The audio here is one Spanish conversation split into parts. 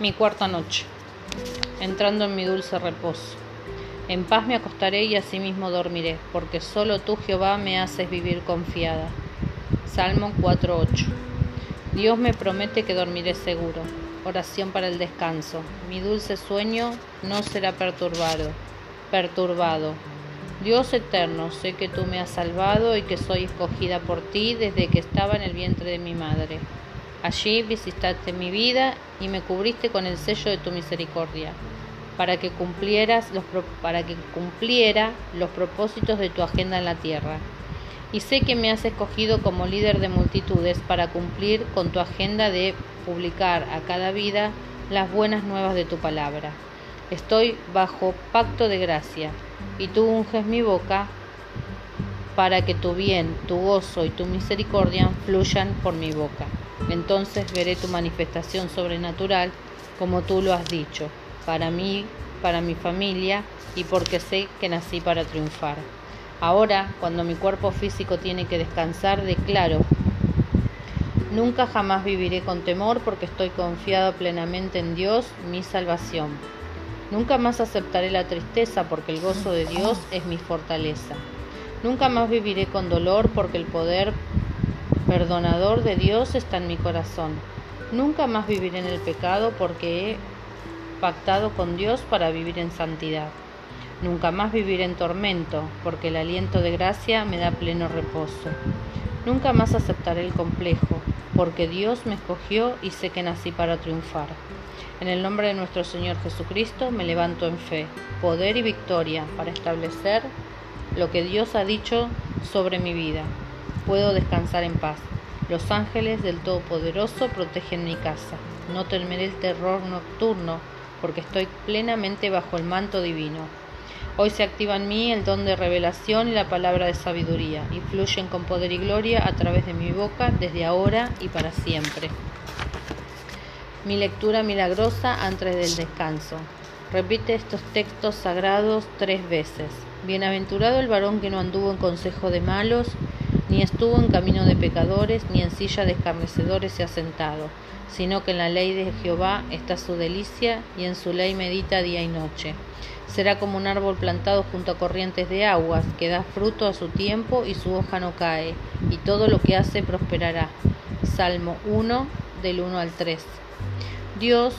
Mi cuarta noche. Entrando en mi dulce reposo. En paz me acostaré y asimismo dormiré, porque solo tú, Jehová, me haces vivir confiada. Salmo 4.8. Dios me promete que dormiré seguro. Oración para el descanso. Mi dulce sueño no será perturbado. Perturbado. Dios eterno, sé que tú me has salvado y que soy escogida por ti desde que estaba en el vientre de mi madre. Allí visitaste mi vida y me cubriste con el sello de tu misericordia, para que cumplieras los para que cumpliera los propósitos de tu agenda en la tierra. Y sé que me has escogido como líder de multitudes para cumplir con tu agenda de publicar a cada vida las buenas nuevas de tu palabra. Estoy bajo pacto de gracia, y tú unges mi boca para que tu bien, tu gozo y tu misericordia fluyan por mi boca entonces veré tu manifestación sobrenatural como tú lo has dicho, para mí, para mi familia y porque sé que nací para triunfar. Ahora, cuando mi cuerpo físico tiene que descansar, declaro, nunca jamás viviré con temor porque estoy confiado plenamente en Dios, mi salvación. Nunca más aceptaré la tristeza porque el gozo de Dios es mi fortaleza. Nunca más viviré con dolor porque el poder perdonador de Dios está en mi corazón. Nunca más viviré en el pecado porque he pactado con Dios para vivir en santidad. Nunca más viviré en tormento porque el aliento de gracia me da pleno reposo. Nunca más aceptaré el complejo porque Dios me escogió y sé que nací para triunfar. En el nombre de nuestro Señor Jesucristo me levanto en fe, poder y victoria para establecer lo que Dios ha dicho sobre mi vida puedo descansar en paz. Los ángeles del Todopoderoso protegen mi casa. No temeré el terror nocturno, porque estoy plenamente bajo el manto divino. Hoy se activa en mí el don de revelación y la palabra de sabiduría, y fluyen con poder y gloria a través de mi boca desde ahora y para siempre. Mi lectura milagrosa antes del descanso. Repite estos textos sagrados tres veces. Bienaventurado el varón que no anduvo en consejo de malos, ni estuvo en camino de pecadores, ni en silla de escarnecedores se ha sentado, sino que en la ley de Jehová está su delicia, y en su ley medita día y noche. Será como un árbol plantado junto a corrientes de aguas, que da fruto a su tiempo y su hoja no cae, y todo lo que hace prosperará. Salmo 1, del 1 al 3. Dios,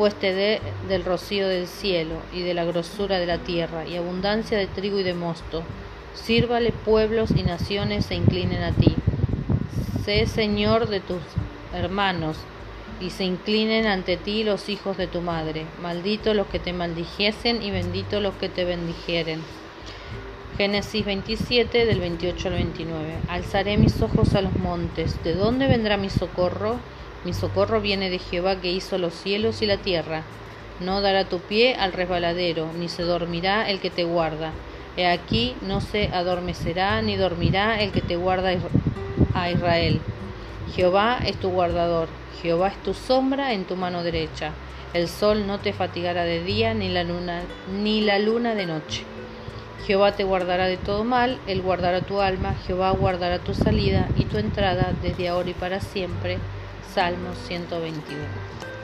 pues te dé del rocío del cielo y de la grosura de la tierra, y abundancia de trigo y de mosto, Sírvale pueblos y naciones se inclinen a ti. Sé Señor de tus hermanos, y se inclinen ante ti los hijos de tu madre. Maldito los que te maldijesen y bendito los que te bendijeren. Génesis 27 del 28 al 29. Alzaré mis ojos a los montes. ¿De dónde vendrá mi socorro? Mi socorro viene de Jehová que hizo los cielos y la tierra. No dará tu pie al resbaladero, ni se dormirá el que te guarda. He aquí no se adormecerá ni dormirá el que te guarda a Israel. Jehová es tu guardador, Jehová es tu sombra en tu mano derecha. El sol no te fatigará de día ni la luna ni la luna de noche. Jehová te guardará de todo mal, él guardará tu alma, Jehová guardará tu salida y tu entrada desde ahora y para siempre. Salmo 121.